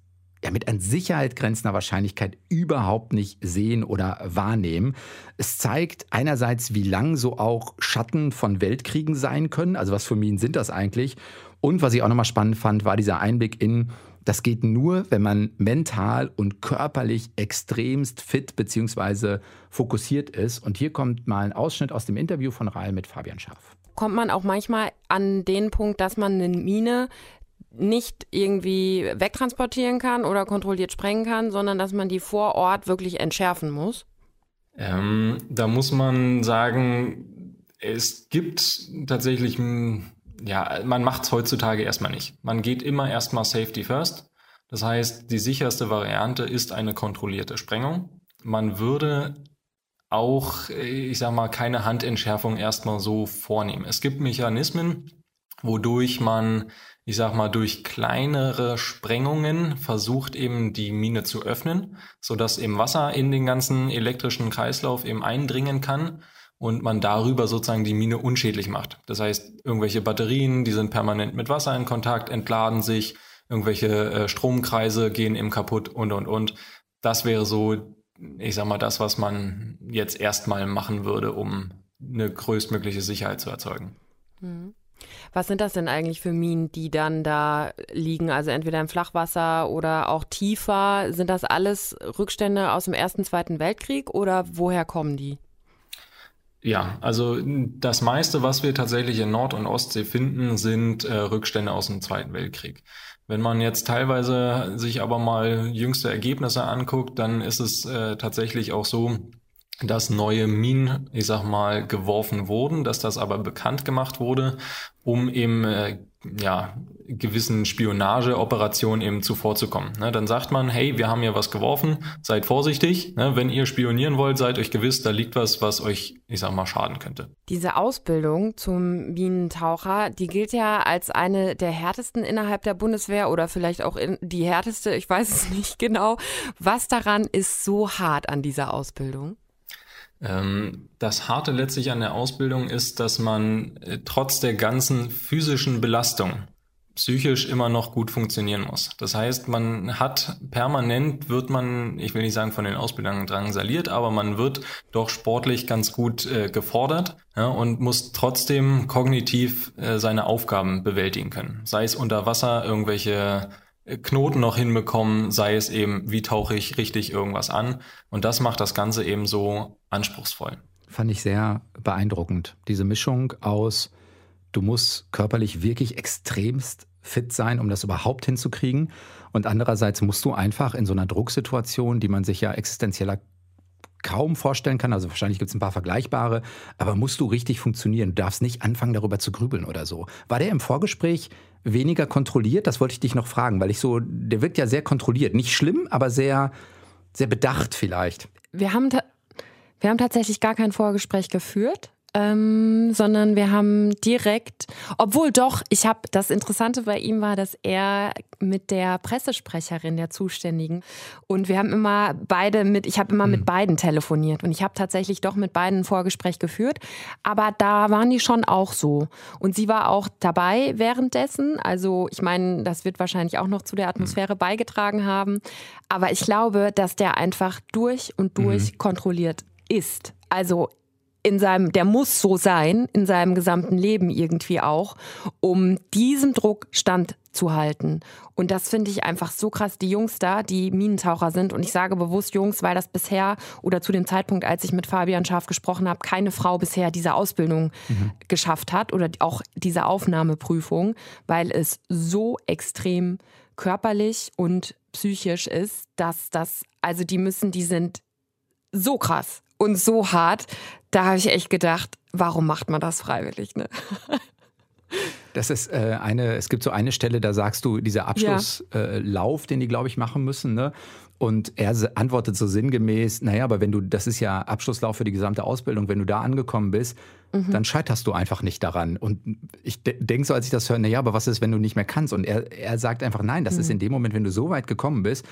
ja mit an Sicherheit grenzender Wahrscheinlichkeit überhaupt nicht sehen oder wahrnehmen. Es zeigt einerseits, wie lang so auch Schatten von Weltkriegen sein können. Also was für Minen sind das eigentlich? Und was ich auch nochmal spannend fand, war dieser Einblick in, das geht nur, wenn man mental und körperlich extremst fit bzw. fokussiert ist. Und hier kommt mal ein Ausschnitt aus dem Interview von Rahl mit Fabian Schaff. Kommt man auch manchmal an den Punkt, dass man eine Mine nicht irgendwie wegtransportieren kann oder kontrolliert sprengen kann, sondern dass man die vor Ort wirklich entschärfen muss? Ähm, da muss man sagen, es gibt tatsächlich ja, man macht es heutzutage erstmal nicht. Man geht immer erstmal Safety First. Das heißt, die sicherste Variante ist eine kontrollierte Sprengung. Man würde auch, ich sag mal, keine Handentschärfung erstmal so vornehmen. Es gibt Mechanismen, wodurch man, ich sag mal, durch kleinere Sprengungen versucht eben die Mine zu öffnen, sodass eben Wasser in den ganzen elektrischen Kreislauf eben eindringen kann und man darüber sozusagen die Mine unschädlich macht. Das heißt, irgendwelche Batterien, die sind permanent mit Wasser in Kontakt, entladen sich, irgendwelche äh, Stromkreise gehen eben kaputt und und und. Das wäre so, ich sag mal, das, was man jetzt erstmal machen würde, um eine größtmögliche Sicherheit zu erzeugen. Mhm. Was sind das denn eigentlich für Minen, die dann da liegen? Also entweder im Flachwasser oder auch tiefer. Sind das alles Rückstände aus dem Ersten, Zweiten Weltkrieg oder woher kommen die? Ja, also das meiste, was wir tatsächlich in Nord- und Ostsee finden, sind äh, Rückstände aus dem Zweiten Weltkrieg. Wenn man jetzt teilweise sich aber mal jüngste Ergebnisse anguckt, dann ist es äh, tatsächlich auch so, dass neue Minen, ich sag mal, geworfen wurden, dass das aber bekannt gemacht wurde, um eben äh, ja, gewissen Spionageoperationen eben zuvorzukommen. Ne, dann sagt man, hey, wir haben hier was geworfen, seid vorsichtig. Ne, wenn ihr spionieren wollt, seid euch gewiss, da liegt was, was euch, ich sag mal, schaden könnte. Diese Ausbildung zum Minentaucher, die gilt ja als eine der härtesten innerhalb der Bundeswehr oder vielleicht auch die härteste, ich weiß es [LAUGHS] nicht genau. Was daran ist so hart an dieser Ausbildung? Ähm, das Harte letztlich an der Ausbildung ist, dass man äh, trotz der ganzen physischen Belastung psychisch immer noch gut funktionieren muss. Das heißt, man hat permanent, wird man, ich will nicht sagen von den Ausbildern drangsaliert, aber man wird doch sportlich ganz gut äh, gefordert ja, und muss trotzdem kognitiv äh, seine Aufgaben bewältigen können. Sei es unter Wasser irgendwelche Knoten noch hinbekommen, sei es eben, wie tauche ich richtig irgendwas an. Und das macht das Ganze eben so anspruchsvoll. Fand ich sehr beeindruckend. Diese Mischung aus, du musst körperlich wirklich extremst fit sein, um das überhaupt hinzukriegen. Und andererseits musst du einfach in so einer Drucksituation, die man sich ja existenzieller kaum vorstellen kann, also wahrscheinlich gibt es ein paar vergleichbare, aber musst du richtig funktionieren. Du darfst nicht anfangen, darüber zu grübeln oder so. War der im Vorgespräch weniger kontrolliert? Das wollte ich dich noch fragen, weil ich so, der wirkt ja sehr kontrolliert. Nicht schlimm, aber sehr, sehr bedacht vielleicht. Wir haben, wir haben tatsächlich gar kein Vorgespräch geführt ähm, sondern wir haben direkt, obwohl doch, ich habe, das Interessante bei ihm war, dass er mit der Pressesprecherin der Zuständigen und wir haben immer beide mit, ich habe immer mhm. mit beiden telefoniert und ich habe tatsächlich doch mit beiden ein Vorgespräch geführt, aber da waren die schon auch so und sie war auch dabei währenddessen, also ich meine, das wird wahrscheinlich auch noch zu der Atmosphäre mhm. beigetragen haben, aber ich glaube, dass der einfach durch und durch mhm. kontrolliert ist. Also in seinem, der muss so sein, in seinem gesamten Leben irgendwie auch, um diesem Druck standzuhalten. Und das finde ich einfach so krass. Die Jungs da, die Minentaucher sind, und ich sage bewusst Jungs, weil das bisher oder zu dem Zeitpunkt, als ich mit Fabian Scharf gesprochen habe, keine Frau bisher diese Ausbildung mhm. geschafft hat oder auch diese Aufnahmeprüfung, weil es so extrem körperlich und psychisch ist, dass das, also die müssen, die sind so krass und so hart, da habe ich echt gedacht, warum macht man das freiwillig? Ne? Das ist äh, eine, es gibt so eine Stelle, da sagst du, dieser Abschlusslauf, ja. äh, den die, glaube ich, machen müssen, ne? Und er antwortet so sinngemäß, naja, aber wenn du, das ist ja Abschlusslauf für die gesamte Ausbildung, wenn du da angekommen bist, mhm. dann scheiterst du einfach nicht daran. Und ich de denke so, als ich das höre, naja, aber was ist, wenn du nicht mehr kannst? Und er, er sagt einfach, nein, das mhm. ist in dem Moment, wenn du so weit gekommen bist,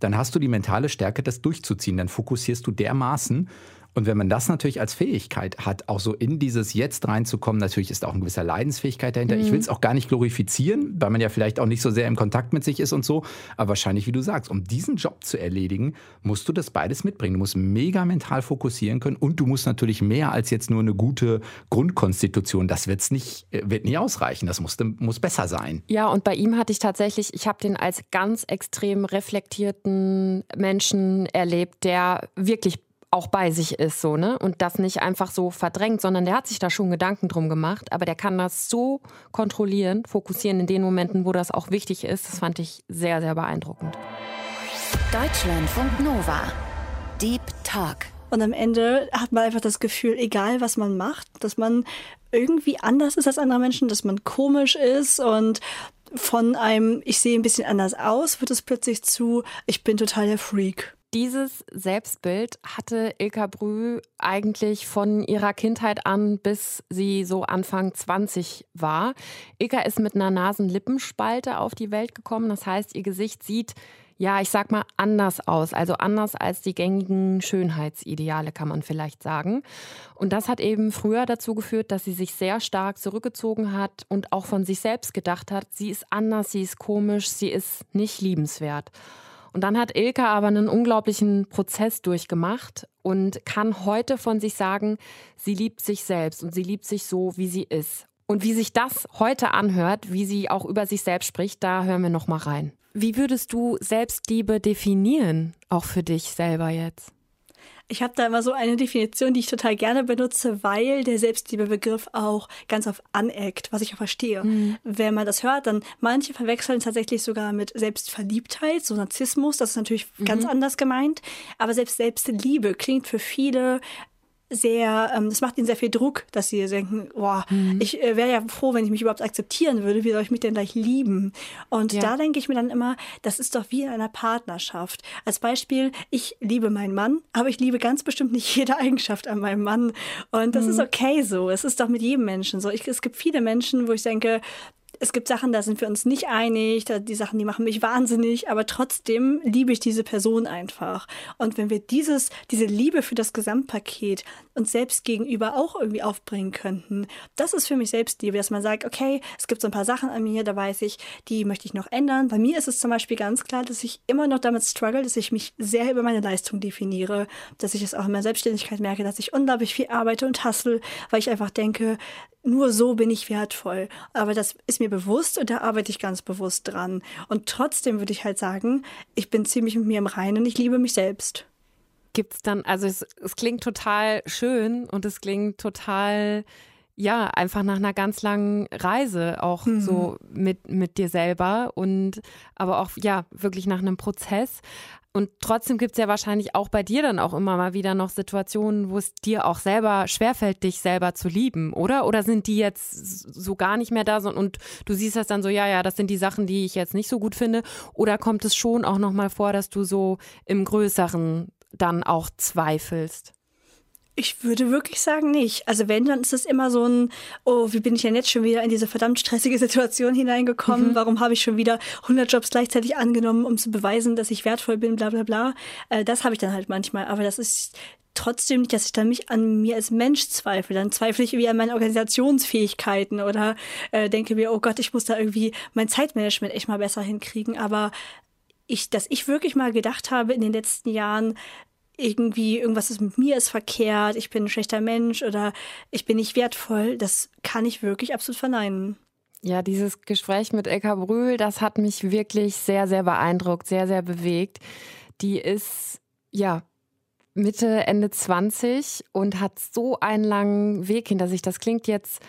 dann hast du die mentale Stärke, das durchzuziehen. Dann fokussierst du dermaßen Und wenn man das natürlich als Fähigkeit hat, auch so in dieses Jetzt reinzukommen, natürlich ist auch eine gewisse Leidensfähigkeit dahinter. Mhm. Ich will es auch gar nicht glorifizieren, weil man ja vielleicht auch nicht so sehr im Kontakt mit sich ist und so. Aber wahrscheinlich, wie du sagst, um diesen Job zu erledigen, musst du das beides mitbringen. Du musst mega mental fokussieren können und du musst natürlich mehr als jetzt nur eine gute Grundkonstitution. Das wird's nicht, äh, wird nicht ausreichen. Das muss, muss besser sein. Ja, und bei ihm hatte ich tatsächlich, ich habe den als ganz extrem reflektierten Menschen erlebt, der wirklich auch bei sich ist, so, ne? Und das nicht einfach so verdrängt, sondern der hat sich da schon Gedanken drum gemacht, aber der kann das so kontrollieren, fokussieren in den Momenten, wo das auch wichtig ist. Das fand ich sehr, sehr beeindruckend. Deutschlandfunk Nova. Deep Talk. Und am Ende hat man einfach das Gefühl, egal was man macht, dass man irgendwie anders ist als andere Menschen, dass man komisch ist und von einem, ich sehe ein bisschen anders aus, wird es plötzlich zu, ich bin total der Freak. Dieses Selbstbild hatte Ilka Brü eigentlich von ihrer Kindheit an, bis sie so Anfang 20 war. Ilka ist mit einer Nasenlippenspalte auf die Welt gekommen. Das heißt, ihr Gesicht sieht, ja, ich sag mal, anders aus. Also anders als die gängigen Schönheitsideale, kann man vielleicht sagen. Und das hat eben früher dazu geführt, dass sie sich sehr stark zurückgezogen hat und auch von sich selbst gedacht hat, sie ist anders, sie ist komisch, sie ist nicht liebenswert. Und dann hat Ilka aber einen unglaublichen Prozess durchgemacht und kann heute von sich sagen, sie liebt sich selbst und sie liebt sich so, wie sie ist. Und wie sich das heute anhört, wie sie auch über sich selbst spricht, da hören wir noch mal rein. Wie würdest du Selbstliebe definieren, auch für dich selber jetzt? Ich habe da immer so eine Definition, die ich total gerne benutze, weil der Selbstliebebegriff auch ganz oft aneckt, was ich auch verstehe. Mhm. Wenn man das hört, dann manche verwechseln tatsächlich sogar mit Selbstverliebtheit, so Narzissmus, das ist natürlich mhm. ganz anders gemeint. Aber selbst Selbstliebe klingt für viele sehr, ähm, das macht ihnen sehr viel Druck, dass sie denken, boah, mhm. ich äh, wäre ja froh, wenn ich mich überhaupt akzeptieren würde, wie soll ich mich denn gleich lieben? Und ja. da denke ich mir dann immer, das ist doch wie in einer Partnerschaft. Als Beispiel, ich liebe meinen Mann, aber ich liebe ganz bestimmt nicht [LAUGHS] jede Eigenschaft an meinem Mann. Und das mhm. ist okay so. Es ist doch mit jedem Menschen so. Ich, es gibt viele Menschen, wo ich denke, es gibt Sachen, da sind wir uns nicht einig, die Sachen, die machen mich wahnsinnig, aber trotzdem liebe ich diese Person einfach. Und wenn wir dieses, diese Liebe für das Gesamtpaket uns selbst gegenüber auch irgendwie aufbringen könnten, das ist für mich Selbstliebe, dass man sagt, okay, es gibt so ein paar Sachen an mir, da weiß ich, die möchte ich noch ändern. Bei mir ist es zum Beispiel ganz klar, dass ich immer noch damit struggle, dass ich mich sehr über meine Leistung definiere, dass ich es auch in meiner Selbstständigkeit merke, dass ich unglaublich viel arbeite und hassle, weil ich einfach denke, nur so bin ich wertvoll. Aber das ist mir bewusst und da arbeite ich ganz bewusst dran. Und trotzdem würde ich halt sagen, ich bin ziemlich mit mir im Reinen und ich liebe mich selbst. Gibt es dann, also es, es klingt total schön und es klingt total ja, einfach nach einer ganz langen Reise auch mhm. so mit, mit dir selber und aber auch, ja, wirklich nach einem Prozess. Und trotzdem gibt es ja wahrscheinlich auch bei dir dann auch immer mal wieder noch Situationen, wo es dir auch selber schwerfällt, dich selber zu lieben, oder? Oder sind die jetzt so gar nicht mehr da und du siehst das dann so, ja, ja, das sind die Sachen, die ich jetzt nicht so gut finde? Oder kommt es schon auch nochmal vor, dass du so im Größeren dann auch zweifelst? Ich würde wirklich sagen, nicht. Also wenn, dann ist es immer so ein, oh, wie bin ich denn jetzt schon wieder in diese verdammt stressige Situation hineingekommen? Mhm. Warum habe ich schon wieder 100 Jobs gleichzeitig angenommen, um zu beweisen, dass ich wertvoll bin, bla bla bla. Äh, das habe ich dann halt manchmal. Aber das ist trotzdem nicht, dass ich dann mich an mir als Mensch zweifle. Dann zweifle ich irgendwie an meinen Organisationsfähigkeiten oder äh, denke mir, oh Gott, ich muss da irgendwie mein Zeitmanagement echt mal besser hinkriegen. Aber ich, dass ich wirklich mal gedacht habe in den letzten Jahren, irgendwie irgendwas ist mit mir ist verkehrt, ich bin ein schlechter Mensch oder ich bin nicht wertvoll, das kann ich wirklich absolut verneinen. Ja, dieses Gespräch mit Eka Brühl, das hat mich wirklich sehr, sehr beeindruckt, sehr, sehr bewegt. Die ist, ja, Mitte, Ende 20 und hat so einen langen Weg hinter sich. Das klingt jetzt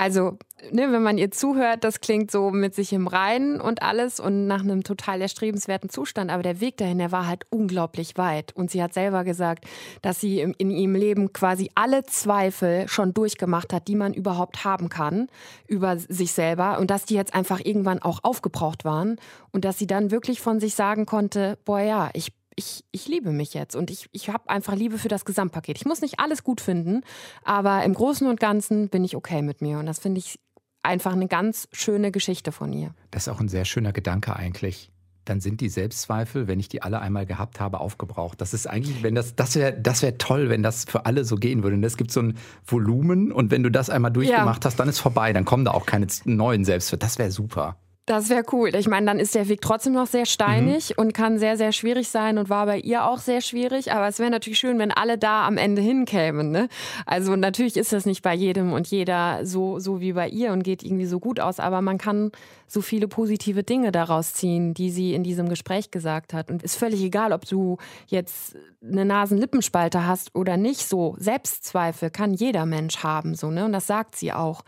also, ne, wenn man ihr zuhört, das klingt so mit sich im Reinen und alles und nach einem total erstrebenswerten Zustand. Aber der Weg dahin, der war halt unglaublich weit. Und sie hat selber gesagt, dass sie in, in ihrem Leben quasi alle Zweifel schon durchgemacht hat, die man überhaupt haben kann über sich selber. Und dass die jetzt einfach irgendwann auch aufgebraucht waren. Und dass sie dann wirklich von sich sagen konnte, boah ja, ich ich, ich liebe mich jetzt und ich, ich habe einfach Liebe für das Gesamtpaket. Ich muss nicht alles gut finden, aber im Großen und Ganzen bin ich okay mit mir. Und das finde ich einfach eine ganz schöne Geschichte von ihr. Das ist auch ein sehr schöner Gedanke eigentlich. dann sind die Selbstzweifel, wenn ich die alle einmal gehabt habe, aufgebraucht. Das ist eigentlich, wenn das, das wäre das wär toll, wenn das für alle so gehen würde. Und es gibt so ein Volumen und wenn du das einmal durchgemacht ja. hast, dann ist vorbei. Dann kommen da auch keine neuen Selbstzweifel. Das wäre super. Das wäre cool. Ich meine, dann ist der Weg trotzdem noch sehr steinig mhm. und kann sehr, sehr schwierig sein und war bei ihr auch sehr schwierig. Aber es wäre natürlich schön, wenn alle da am Ende hinkämen. Ne? Also natürlich ist das nicht bei jedem und jeder so, so wie bei ihr und geht irgendwie so gut aus. Aber man kann so viele positive Dinge daraus ziehen, die sie in diesem Gespräch gesagt hat. Und ist völlig egal, ob du jetzt eine Nasenlippenspalte hast oder nicht. So Selbstzweifel kann jeder Mensch haben. So, ne? Und das sagt sie auch.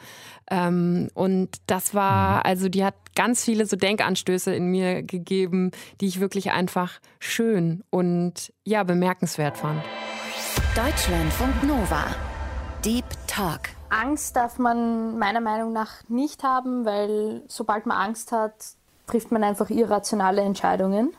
Ähm, und das war, mhm. also die hat ganz viele so Denkanstöße in mir gegeben, die ich wirklich einfach schön und ja, bemerkenswert fand. Deutschlandfunk Nova. Deep Talk. Angst darf man meiner Meinung nach nicht haben, weil sobald man Angst hat, trifft man einfach irrationale Entscheidungen.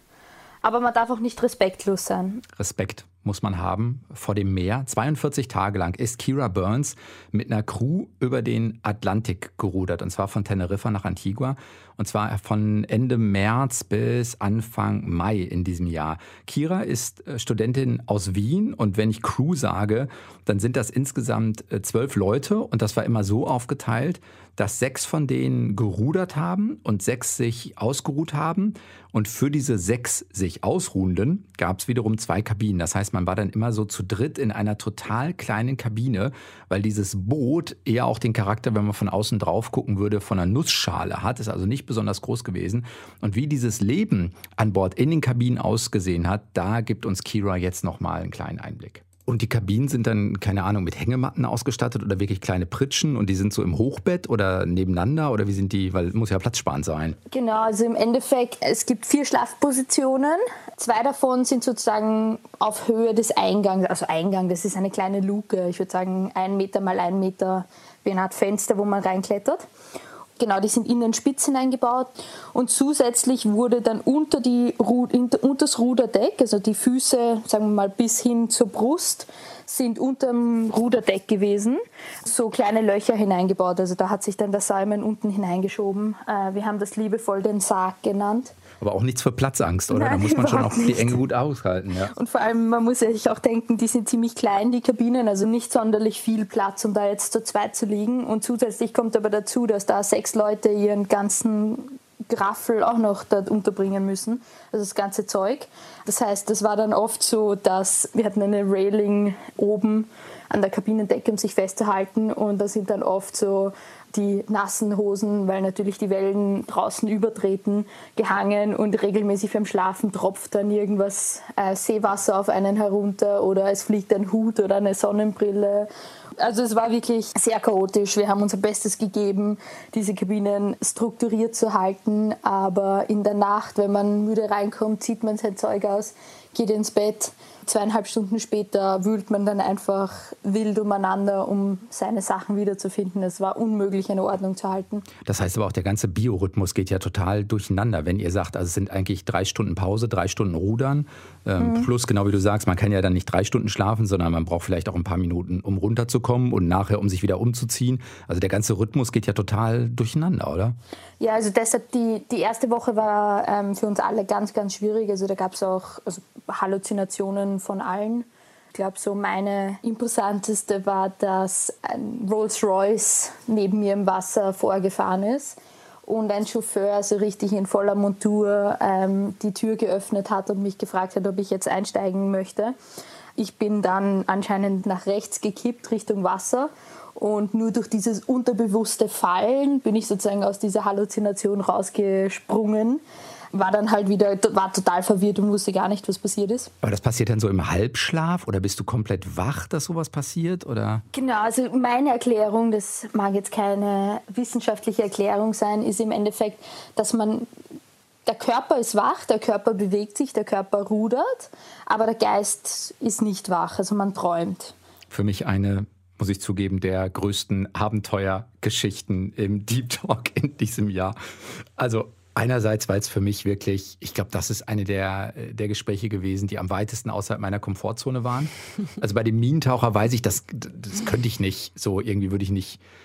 Aber man darf auch nicht respektlos sein. Respekt muss man haben vor dem Meer. 42 Tage lang ist Kira Burns mit einer Crew über den Atlantik gerudert, und zwar von Teneriffa nach Antigua, und zwar von Ende März bis Anfang Mai in diesem Jahr. Kira ist äh, Studentin aus Wien, und wenn ich Crew sage, dann sind das insgesamt äh, zwölf Leute, und das war immer so aufgeteilt, dass sechs von denen gerudert haben und sechs sich ausgeruht haben. Und für diese sechs sich Ausruhenden gab es wiederum zwei Kabinen. Das heißt, man war dann immer so zu dritt in einer total kleinen Kabine, weil dieses Boot eher auch den Charakter, wenn man von außen drauf gucken würde, von einer Nussschale hat. Ist also nicht besonders groß gewesen. Und wie dieses Leben an Bord in den Kabinen ausgesehen hat, da gibt uns Kira jetzt nochmal einen kleinen Einblick. Und die Kabinen sind dann, keine Ahnung, mit Hängematten ausgestattet oder wirklich kleine Pritschen und die sind so im Hochbett oder nebeneinander oder wie sind die, weil muss ja platzsparend sein. Genau, also im Endeffekt, es gibt vier Schlafpositionen. Zwei davon sind sozusagen auf Höhe des Eingangs, also Eingang, das ist eine kleine Luke, ich würde sagen ein Meter mal ein Meter, wie eine Art Fenster, wo man reinklettert. Genau, die sind in den Spitzen eingebaut und zusätzlich wurde dann unter, die, unter das Ruderdeck, also die Füße, sagen wir mal bis hin zur Brust, sind unter dem Ruderdeck gewesen, so kleine Löcher hineingebaut. Also da hat sich dann der Simon unten hineingeschoben. Äh, wir haben das liebevoll den Sarg genannt. Aber auch nichts für Platzangst, oder? Nein, da muss man schon auch die Enge gut aushalten. Ja. Und vor allem, man muss sich auch denken, die sind ziemlich klein, die Kabinen, also nicht sonderlich viel Platz, um da jetzt zu zweit zu liegen. Und zusätzlich kommt aber dazu, dass da sechs Leute ihren ganzen Graffel auch noch dort unterbringen müssen, also das ganze Zeug. Das heißt, das war dann oft so, dass wir hatten eine Railing oben an der Kabinendecke, um sich festzuhalten und da sind dann oft so die nassen Hosen, weil natürlich die Wellen draußen übertreten, gehangen und regelmäßig beim Schlafen tropft dann irgendwas äh, Seewasser auf einen herunter oder es fliegt ein Hut oder eine Sonnenbrille. Also es war wirklich sehr chaotisch. Wir haben unser Bestes gegeben, diese Kabinen strukturiert zu halten, aber in der Nacht, wenn man müde reinkommt, zieht man sein Zeug aus, geht ins Bett Zweieinhalb Stunden später wühlt man dann einfach wild umeinander, um seine Sachen wiederzufinden. Es war unmöglich, eine Ordnung zu halten. Das heißt aber auch, der ganze Biorhythmus geht ja total durcheinander. Wenn ihr sagt, also es sind eigentlich drei Stunden Pause, drei Stunden Rudern, ähm, mhm. plus genau wie du sagst, man kann ja dann nicht drei Stunden schlafen, sondern man braucht vielleicht auch ein paar Minuten, um runterzukommen und nachher, um sich wieder umzuziehen. Also der ganze Rhythmus geht ja total durcheinander, oder? Ja, also deshalb die, die erste Woche war ähm, für uns alle ganz, ganz schwierig. Also da gab es auch also Halluzinationen von allen. Ich glaube, so meine imposanteste war, dass ein Rolls-Royce neben mir im Wasser vorgefahren ist und ein Chauffeur so richtig in voller Montur ähm, die Tür geöffnet hat und mich gefragt hat, ob ich jetzt einsteigen möchte. Ich bin dann anscheinend nach rechts gekippt Richtung Wasser und nur durch dieses unterbewusste Fallen bin ich sozusagen aus dieser Halluzination rausgesprungen war dann halt wieder, war total verwirrt und wusste gar nicht, was passiert ist. Aber das passiert dann so im Halbschlaf oder bist du komplett wach, dass sowas passiert? Oder? Genau, also meine Erklärung, das mag jetzt keine wissenschaftliche Erklärung sein, ist im Endeffekt, dass man der Körper ist wach, der Körper bewegt sich, der Körper rudert, aber der Geist ist nicht wach, also man träumt. Für mich eine muss ich zugeben, der größten Abenteuergeschichten im Deep Talk in diesem Jahr. Also Einerseits, weil es für mich wirklich, ich glaube, das ist eine der, der Gespräche gewesen, die am weitesten außerhalb meiner Komfortzone waren. Also bei dem Minentaucher weiß ich, das, das könnte ich nicht. So irgendwie würde ich nicht äh,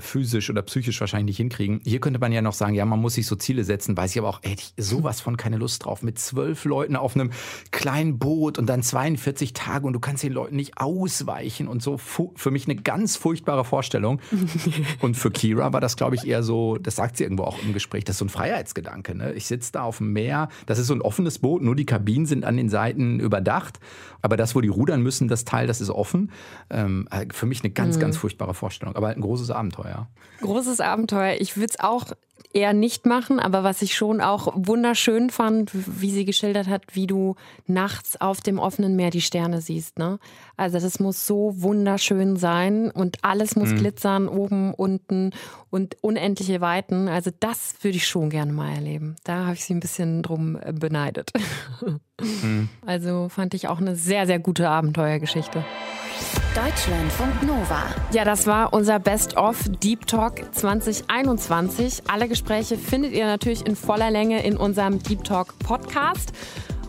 physisch oder psychisch wahrscheinlich nicht hinkriegen. Hier könnte man ja noch sagen, ja, man muss sich so Ziele setzen, weiß ich aber auch, hätte ich sowas von keine Lust drauf. Mit zwölf Leuten auf einem kleinen Boot und dann 42 Tage und du kannst den Leuten nicht ausweichen und so. Für mich eine ganz furchtbare Vorstellung. [LAUGHS] und für Kira war das, glaube ich, eher so, das sagt sie irgendwo auch im Gespräch, das ist so ein Freiheitsgedanke. Ne? Ich sitze da auf dem Meer, das ist so ein offenes Boot, nur die Kabinen sind an den Seiten überdacht. Aber das, wo die rudern müssen, das Teil, das ist offen. Ähm, äh, für mich eine ganz, mhm. ganz furchtbare Vorstellung. Aber ein großes Abenteuer. Großes Abenteuer. Ich würde es auch eher nicht machen, aber was ich schon auch wunderschön fand, wie sie geschildert hat, wie du nachts auf dem offenen Meer die Sterne siehst. Ne? Also das muss so wunderschön sein und alles muss mhm. glitzern, oben, unten und unendliche Weiten. Also das würde ich schon gerne mal erleben. Da habe ich sie ein bisschen drum äh, beneidet. Mhm. [LAUGHS] Also fand ich auch eine sehr, sehr gute Abenteuergeschichte. Deutschlandfunk Nova. Ja, das war unser Best-of Deep Talk 2021. Alle Gespräche findet ihr natürlich in voller Länge in unserem Deep Talk Podcast.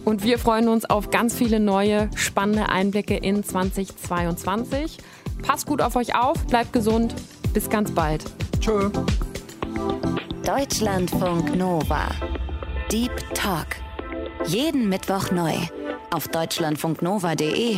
Und wir freuen uns auf ganz viele neue, spannende Einblicke in 2022. Passt gut auf euch auf, bleibt gesund. Bis ganz bald. Tschö. Deutschlandfunk Nova. Deep Talk. Jeden Mittwoch neu. Auf deutschlandfunknova.de